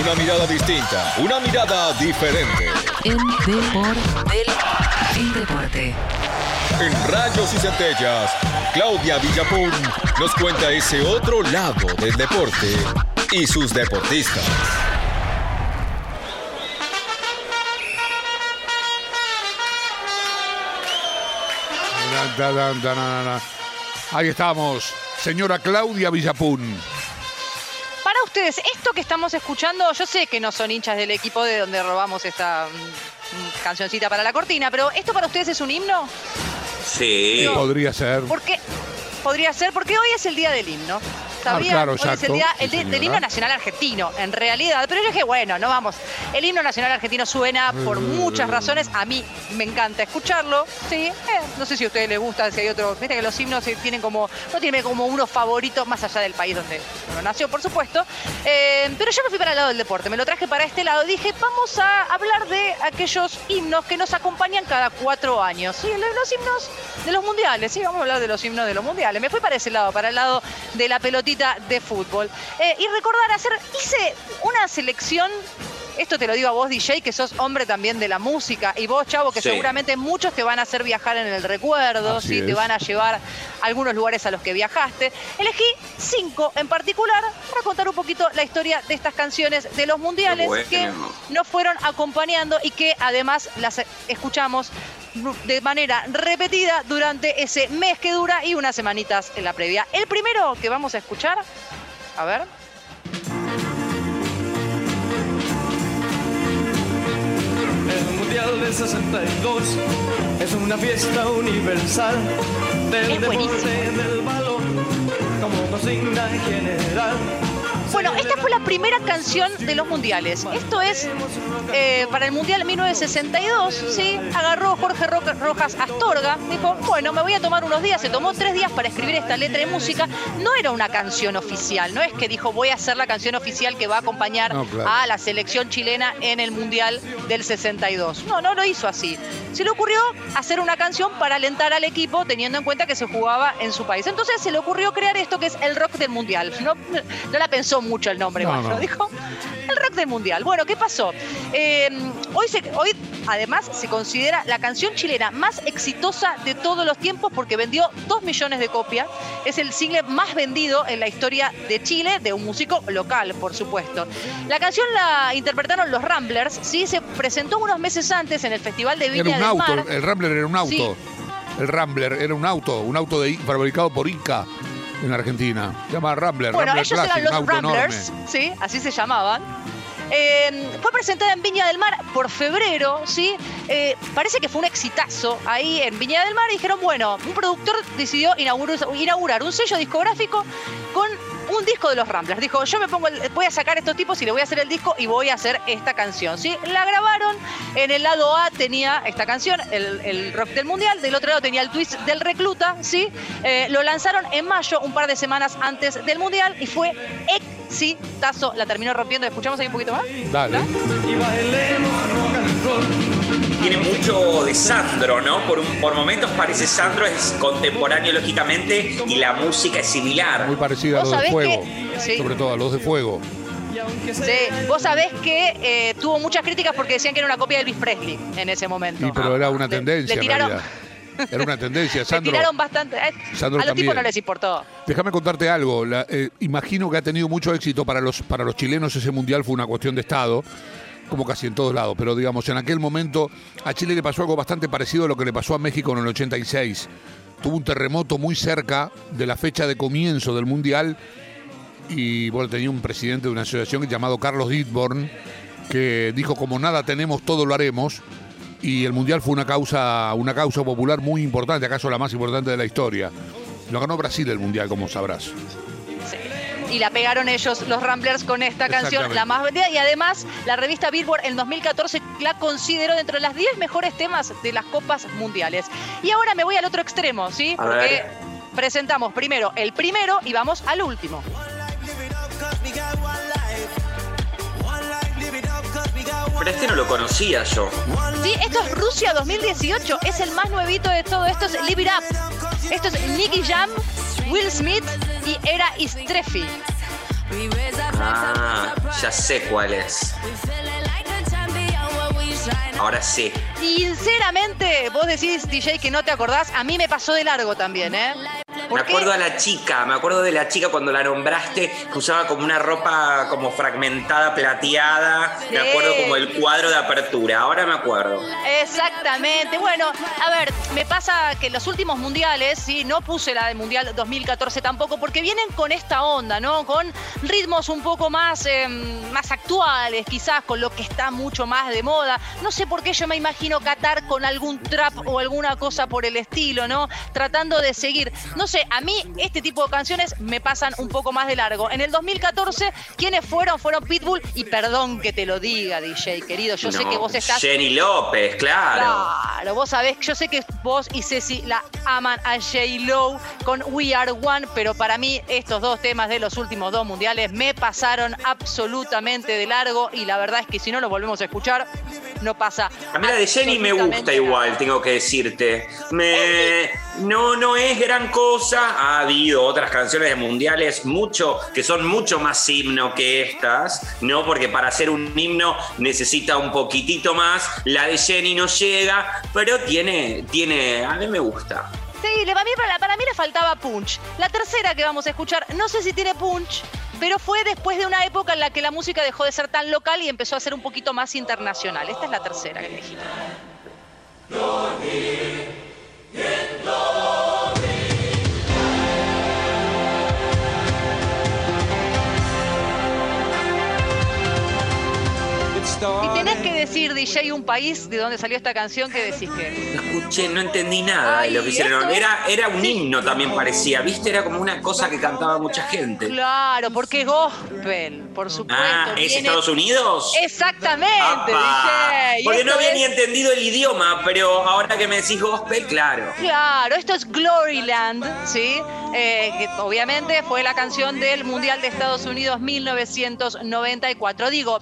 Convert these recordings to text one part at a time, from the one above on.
Una mirada distinta, una mirada diferente. En Depor del el deporte. En Rayos y Centellas, Claudia Villapun nos cuenta ese otro lado del deporte y sus deportistas. Ahí estamos, señora Claudia Villapun. Ustedes, esto que estamos escuchando, yo sé que no son hinchas del equipo de donde robamos esta mm, cancioncita para la cortina, pero ¿esto para ustedes es un himno? Sí. Podría ser. Porque podría ser, porque hoy es el día del himno. ¿Sabían? claro, hoy es el día del himno nacional argentino, en realidad. Pero yo dije, bueno, no vamos. El himno nacional argentino suena por muchas razones. A mí me encanta escucharlo. Sí, eh, no sé si a ustedes les gusta, si hay otro. Viste que los himnos tienen como, no tienen como unos favoritos más allá del país donde uno nació, por supuesto. Eh, pero yo me fui para el lado del deporte, me lo traje para este lado. Dije, vamos a hablar de aquellos himnos que nos acompañan cada cuatro años. Sí, los himnos de los mundiales. Sí, vamos a hablar de los himnos de los mundiales. Me fui para ese lado, para el lado de la de fútbol. Eh, y recordar, hacer, hice una selección. Esto te lo digo a vos, DJ, que sos hombre también de la música, y vos, Chavo, que Sí. seguramente muchos te van a hacer viajar en el recuerdo, ¿sí? te van a llevar a algunos lugares a los que viajaste. Elegí cinco en particular para contar un poquito la historia de estas canciones de los mundiales bueno. que nos fueron acompañando y que además las escuchamos de manera repetida durante ese mes que dura y unas semanitas en la previa. El primero que vamos a escuchar, a ver. 1962 es una fiesta universal del deporte del balón como consigna general. Bueno, esta fue la primera canción de los mundiales. Esto es eh, para el mundial 1962, sí, agarró Jorge Ro- Rojas Astorga, dijo, bueno, me voy a tomar unos días, se tomó tres días para escribir esta letra de música. No era una canción oficial, no es que dijo, voy a hacer la canción oficial que va a acompañar No, claro. a la selección chilena en el Mundial del 62. No, no lo hizo así. Se le ocurrió hacer una canción para alentar al equipo teniendo en cuenta que se jugaba en su país. Entonces se le ocurrió crear esto que es el rock del Mundial. No, no la pensó mucho el nombre, No, lo dijo el rock del mundial. Bueno, ¿qué pasó? Eh, hoy, se- hoy, además, se considera la canción chilena más exitosa de todos los tiempos porque vendió 2 millones de copias. Es el single más vendido en la historia de Chile, de un músico local, por supuesto. La canción la interpretaron los Ramblers, ¿sí? Se presentó unos meses antes en el Festival de Viña Era un del auto, Mar. el Rambler era un auto. Sí. El Rambler era un auto, un auto de, fabricado por Inca en Argentina. Se llama Rambler, Bueno, Rambler ellos Classic, eran los Ramblers, enorme. ¿sí? Así se llamaban. Eh, fue presentada en Viña del Mar por febrero, ¿sí? Eh, parece que fue un exitazo ahí en Viña del Mar y dijeron, bueno, un productor decidió inaugurar, un sello discográfico con un disco de los Ramblers. Dijo, yo me pongo, el- voy a sacar estos tipos y le voy a hacer el disco y voy a hacer esta canción, ¿sí? La grabaron, en el lado A tenía esta canción, el, rock del mundial, del otro lado tenía el twist del recluta, ¿sí? Eh, lo lanzaron en mayo, un par de semanas antes del mundial y fue exitazo. La terminó rompiendo, ¿escuchamos ahí un poquito más? Dale. Tiene mucho de Sandro, ¿no? Por, un- por momentos parece Sandro, es contemporáneo lógicamente y la música es similar. Muy parecida a ¿Vos los de fuego. que- sí. Sobre todo a los de fuego. Sí, vos sabés que eh, tuvo muchas críticas porque decían que era una copia de Elvis Presley en ese momento. Y pero era una Le- tendencia le en tiraron- realidad. Era una tendencia, Sandro. tiraron bastante. eh, Sandro a los tipos no les importó. Déjame contarte algo. La- eh, imagino que ha tenido mucho éxito para los, para los chilenos. Ese mundial fue una cuestión de Estado, como casi en todos lados. Pero digamos, en aquel momento a Chile le pasó algo bastante parecido a lo que le pasó a México en el 86. Tuvo un terremoto muy cerca de la fecha de comienzo del mundial. Y bueno, tenía un presidente de una asociación llamado Carlos Ditborn, que dijo: como nada tenemos, todo lo haremos. Y el mundial fue una causa, una causa popular muy importante, acaso la más importante de la historia. Lo ganó Brasil el mundial, como sabrás. Y la pegaron ellos, los Ramblers, con esta canción, la más vendida. Y además, la revista Billboard en 2014 la consideró dentro de las 10 mejores temas de las copas mundiales. Y ahora me voy al otro extremo, ¿sí? A Porque ver. presentamos primero el primero y vamos al último. Pero este no lo conocía yo. Sí, esto es Rusia 2018, es el más nuevito de todo esto, es Live It Up. Esto es Nicky Jam, Will Smith y Era Istrefi. Ah, Ya sé cuál es. Ahora sí. Sinceramente, vos decís, DJ, que no te acordás. A mí me pasó de largo también, ¿eh? Me acuerdo a la chica, me acuerdo de la chica cuando la nombraste, que usaba como una ropa como fragmentada, plateada. Me acuerdo como el cuadro de apertura, ahora me acuerdo. Exactamente. Bueno, a ver, me pasa que en los últimos mundiales, sí, no puse la del Mundial 2014 tampoco, porque vienen con esta onda, ¿no? Con ritmos un poco más, eh, más actuales, quizás, con lo que está mucho más de moda. No sé por qué yo me imagino Qatar con algún trap o alguna cosa por el estilo, ¿no? Tratando de seguir. No sé, a mí este tipo de canciones me pasan un poco más de largo. En el 2014, ¿quiénes fueron? Fueron Pitbull y perdón que te lo diga, DJ, querido. Yo sé que vos estás Jenny López, claro. Claro, vos sabés, yo sé que vos y Ceci la aman a J. Lowe con We Are One, pero para mí estos dos temas de los últimos dos mundiales me pasaron absolutamente de largo y la verdad es que si no los volvemos a escuchar, no pasa. A mí la de Jenny me gusta igual, tengo que decirte. Me, no, no es gran cosa. Ha habido otras canciones de mundiales mucho, que son mucho más himno que estas, ¿no? Porque para hacer un himno necesita un poquitito más. La de Jenny no llega, pero tiene, tiene, a mí me gusta. Sí, para mí, para mí le faltaba punch. La tercera que vamos a escuchar, no sé si tiene punch, pero fue después de una época en la que la música dejó de ser tan local y empezó a ser un poquito más internacional. Esta es la tercera que elegí. Tenés que decir, DJ, un país de donde salió esta canción, ¿qué decís que es? No escuché, no entendí nada de lo que hicieron. esto Era, era un himno también parecía, ¿viste? Era como una cosa que cantaba mucha gente. Claro, porque gospel, por supuesto. Ah, ¿es viene- Estados Unidos? Exactamente. DJ. Porque no había ni entendido el idioma, pero ahora que me decís gospel, claro. Claro, esto es Gloryland, ¿sí? Eh, que obviamente fue la canción del Mundial de Estados Unidos 1994. Digo,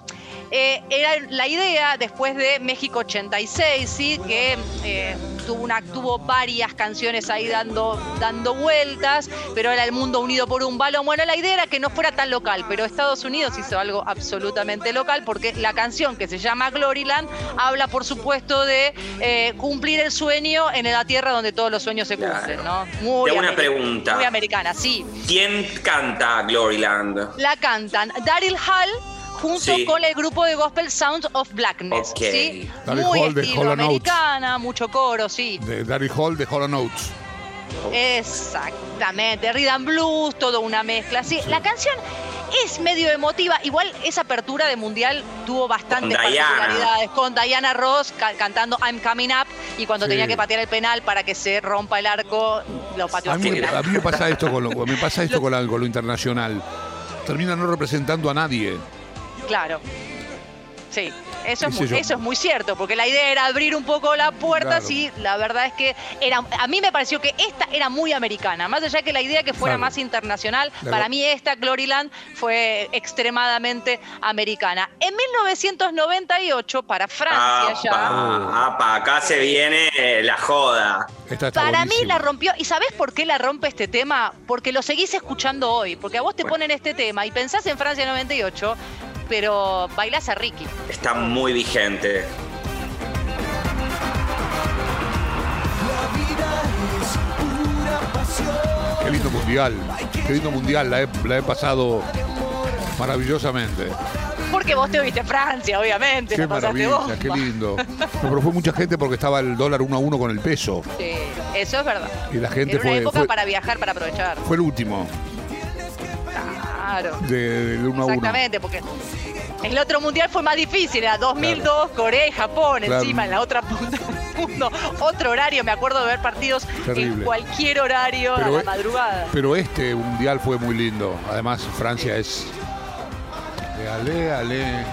eh, era la idea después de México 86, ¿sí? Que eh, tuvo, una, tuvo varias canciones ahí dando, dando vueltas, pero era el mundo unido por un balón. Bueno, la idea era que no fuera tan local, pero Estados Unidos hizo algo absolutamente local porque la canción que se llama Gloryland habla, por supuesto, de eh, cumplir el sueño en la tierra donde todos los sueños se Claro. cumplen, ¿no? Muy Tengo una pregunta. Muy americana, sí. ¿Quién canta Gloryland? La cantan Daryl Hall junto Sí. con el grupo de gospel Sounds of Blackness. ¿sí? Muy Hall de estilo americana, mucho coro, sí. De Darry Hall de Hollow Notes. Exactamente, rhythm blues, toda una mezcla. Sí, la canción es medio emotiva. Igual esa apertura de mundial tuvo bastantes Con Diana. particularidades. Con Diana Ross ca- cantando I'm Coming Up y cuando Sí. tenía que patear el penal para que se rompa el arco, lo pateó A mí, a mí me pasa esto con lo, me pasa esto con, con lo internacional. Termina no representando a nadie. Claro. Sí, eso es, muy, yo. eso es muy cierto, porque la idea era abrir un poco la puerta, Claro. sí, la verdad es que era, a mí me pareció que esta era muy americana, más allá que la idea que fuera Claro. más internacional, De para mí esta Gloryland fue extremadamente americana. En 1998, para Francia ya, Apa, apa, acá se viene eh, la joda. Esta está para mí la rompió. ¿Y sabés por qué la rompe este tema? Porque lo seguís escuchando hoy, porque a vos te Bueno. ponen este tema y pensás en Francia 98, pero bailás a Ricky. Está muy vigente. Qué lindo mundial. Qué lindo mundial. La he, la he pasado maravillosamente. Porque vos te viste Francia, obviamente. Qué maravilla, qué lindo. No, pero fue mucha gente porque estaba el dólar uno a uno con el peso. Sí, eso es verdad. Y la gente Era una fue- época fue- para viajar, para aprovechar. Fue el último Claro. de- del uno a uno. Exactamente, porque el otro mundial fue más difícil, era 2002, Corea y Japón, Claro. encima en la otra punta del mundo. Otro horario, me acuerdo de ver partidos en cualquier horario a Pero, la eh, madrugada. pero este mundial fue muy lindo. Además, Francia es. Ale, ale, ale.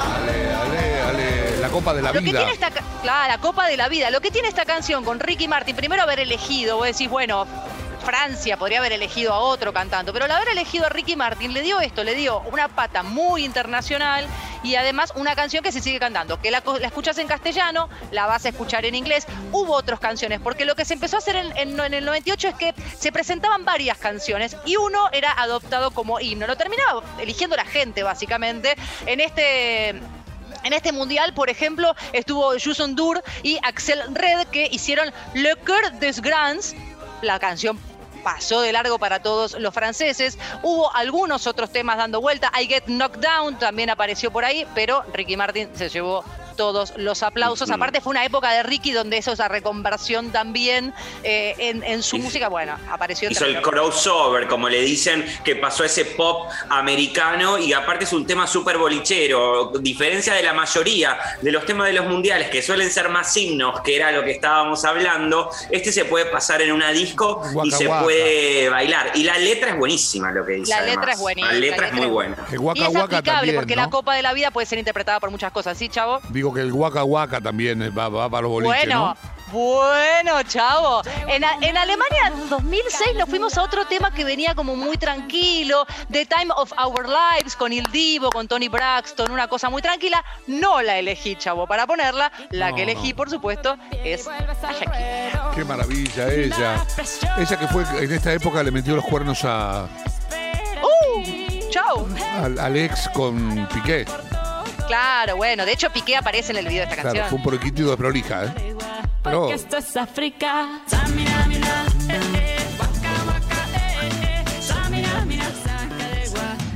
Ale, ale, ale. La Copa de la Lo que Vida. tiene esta, claro, la Copa de la Vida, lo que tiene esta canción con Ricky Martin, primero haber elegido, vos decís, bueno, Francia podría haber elegido a otro cantante, pero al haber elegido a Ricky Martin le dio esto, le dio una pata muy internacional y además una canción que se sigue cantando, que la, escuchas en castellano, la vas a escuchar en inglés. Hubo otras canciones, porque lo que se empezó a hacer en el 98 es que se presentaban varias canciones y uno era adoptado como himno. Lo terminaba eligiendo la gente, básicamente. En este. En este mundial, por ejemplo, estuvo Juson Dur y Axel Red que hicieron Le Coeur des Grands, la canción pasó de largo para todos los franceses. Hubo algunos otros temas dando vuelta. I Get Knocked Down también apareció por ahí, pero Ricky Martin se llevó todos los aplausos. Aparte fue una época de Ricky donde eso, esa reconversión también eh, en, en su Hizo- música, bueno, apareció. Hizo el crossover, como le dicen, que pasó ese pop americano y aparte es un tema súper bolichero. Diferencia de la mayoría de los temas de los mundiales, que suelen ser más himnos, que era lo que estábamos hablando, este se puede pasar en una disco y se guaca. puede bailar. Y la letra es buenísima, lo que dice. La letra además. es buenísima, La letra la es muy buena. El Y Waka es aplicable también, porque ¿no? la Copa de la Vida puede ser interpretada por muchas cosas, ¿sí, chavo? Digo que el Waka Waka también va, va para los boliches, Bueno, ¿no? bueno, chavo. En, en Alemania en 2006 nos fuimos a otro tema que venía como muy tranquilo, The Time of Our Lives, con Il Divo, con Tony Braxton, una cosa muy tranquila. No la elegí, chavo, para ponerla. La No, que elegí, no. por supuesto, es Shakira. Qué maravilla ella. Ella que fue en esta época le metió los cuernos a, ¡Uh! ¡Chao! al, al ex con Piqué. Claro, bueno, de hecho Piqué aparece en el video de esta Claro, canción. fue un poquitito de prolija, ¿eh? Pero Porque esto es África. Eh, eh. Eh, eh.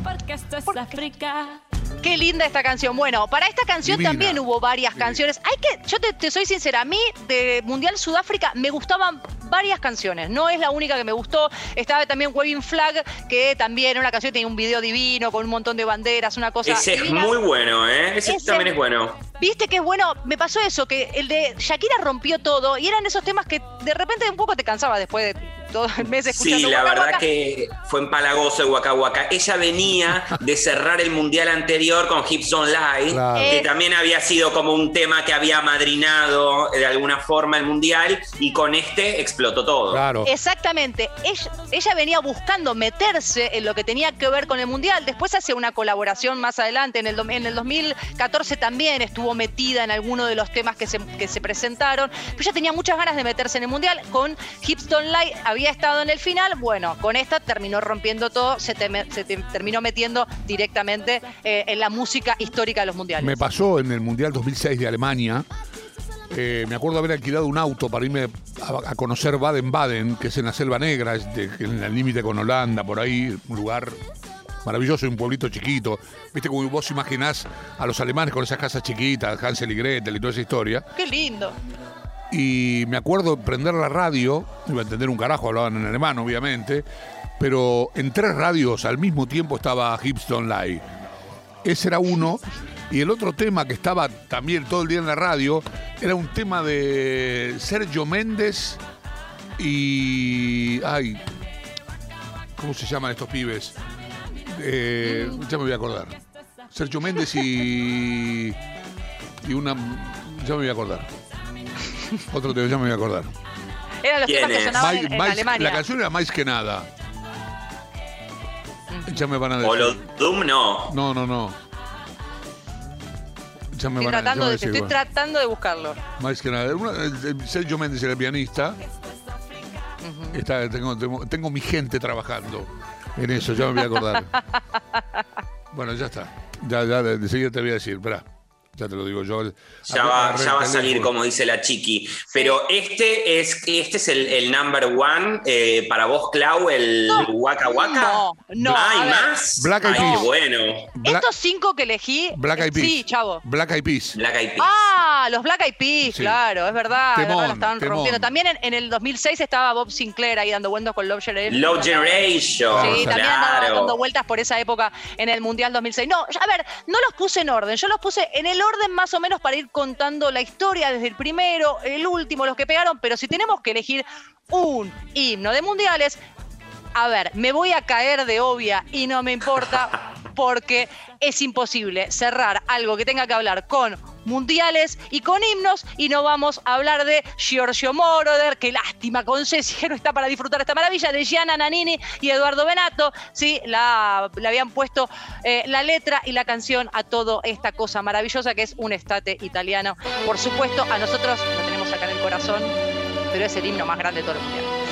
Porque esto es África. Qué linda esta canción. Bueno, para esta canción Divina. también hubo varias Divina. canciones. Hay que, yo te, te soy sincera, a mí de Mundial Sudáfrica me gustaban varias canciones. No es la única que me gustó. Estaba también Waving Flag, que también era una canción que tenía un video divino con un montón de banderas, una cosa. Ese es muy bueno, ¿eh? Ese, Ese- también es bueno. Viste que es bueno, me pasó eso, que el de Shakira rompió todo y eran esos temas que de repente un poco te cansaba después de todo el mes escuchando. Sí, la Waka verdad Waka. que fue empalagoso el Waka Waka. Ella venía de cerrar el mundial anterior con Hips Claro. que Eh. también había sido como un tema que había madrinado de alguna forma el mundial, y con este explotó todo. claro. Exactamente. Ella, ella venía buscando meterse en lo que tenía que ver con el Mundial. Después hace una colaboración más adelante. En el, en el 2014 también estuvo metida en alguno de los temas que se, que se presentaron. Pero ella tenía muchas ganas de meterse en el Mundial. Con Hips Lie había estado en el final. Bueno, con esta terminó rompiendo todo. Se, te- se te- terminó metiendo directamente eh, en la música histórica de los Mundiales. Me pasó en el Mundial 2006 de Alemania. eh, me acuerdo haber alquilado un auto para irme a, conocer Baden-Baden, que es en la Selva Negra, en el límite con Holanda, por ahí, un lugar maravilloso y un pueblito chiquito. Viste como vos imaginás a los alemanes con esas casas chiquitas, Hansel y Gretel y toda esa historia. Qué lindo. Y me acuerdo prender la radio, iba a entender un carajo, hablaban en alemán, obviamente, pero en tres radios al mismo tiempo estaba Hips Don't Lie. Ese era uno. Y el otro tema que estaba también todo el día en la radio era un tema de Sergio Méndez y. Ay. ¿Cómo se llaman estos pibes? Eh, ya me voy a acordar. Sergio Méndez y. Y una. Ya me voy a acordar. Otro tema, ya me voy a acordar. Eran los ¿Quién temas que sonaban en, en mais- Alemania. la canción era más que nada. Ya me van a decir. Holodum no. No, no, no. Ya me Estoy van a, ya tratando, me de, decir, estoy bueno. tratando de buscarlo. Más que nada. Una- el- el Sergio Méndez era el pianista. Está, tengo, tengo, tengo mi gente trabajando en eso, ya me voy a acordar. bueno, ya está. Ya, ya, de, de seguida te voy a decir, espera. Ya te lo digo yo. Ya Agarré- va, ya el va a salir como dice la chiqui. Pero este es, este es el, el number one eh, para vos, Clau, el Waka Waka. No, no, ¿Hay ver. más? Black Eyed Peas. bueno. Estos cinco que elegí. Black Eyed Peas. Sí, chavo. Black Eyed Peas. Black Eyed Peas. Ah, los Black Eyed Peas, Sí. claro, es verdad. es Temón, verdad, estaban temón. rompiendo. También en, en el 2006 estaba Bob Sinclair ahí dando vueltas con Love Generation. Low Generation. Sí, también andaba dando vueltas por esa época en el Mundial 2006. No, a ver, no los puse en orden. Yo los puse en el orden más o menos para ir contando la historia desde el primero, el último, los que pegaron. Pero si tenemos que elegir un himno de mundiales, a ver, me voy a caer de obvia y no me importa porque es imposible cerrar algo que tenga que hablar con mundiales y con himnos y no vamos a hablar de Giorgio Moroder, qué lástima con Ceci que no está para disfrutar esta maravilla, de Gianna Nannini y Eduardo Benato, sí, la, le habían puesto eh, la letra y la canción a toda esta cosa maravillosa que es un estate italiano. Por supuesto, a nosotros lo tenemos acá en el corazón, pero es el himno más grande de todo el mundial.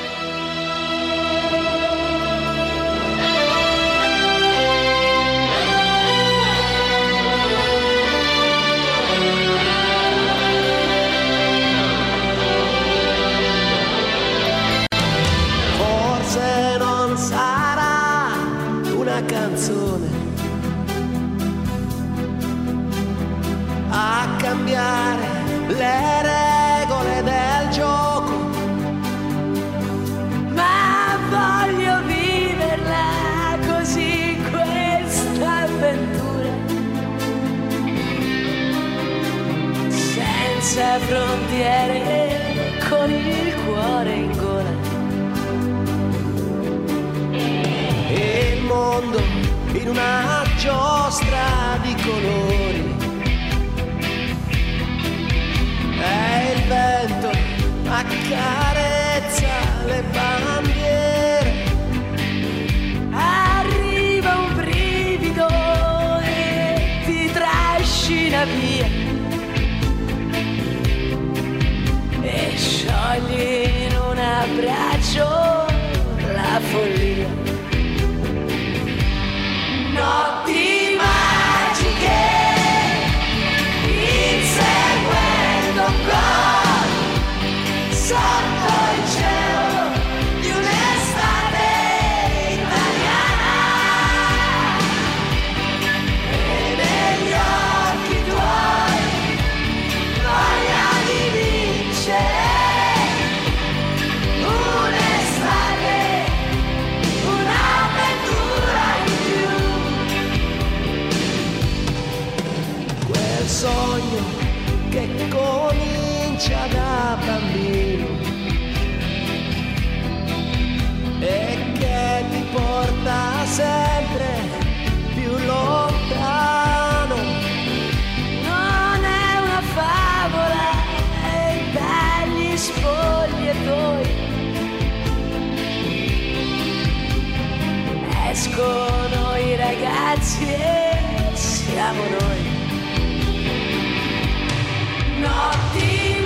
Frontiere con il cuore in gola e il mondo in una giostra di colori. E il vento accarezza le bandiere. arriva un brivido e ti trascina via escono i ragazzi e siamo noi. Notti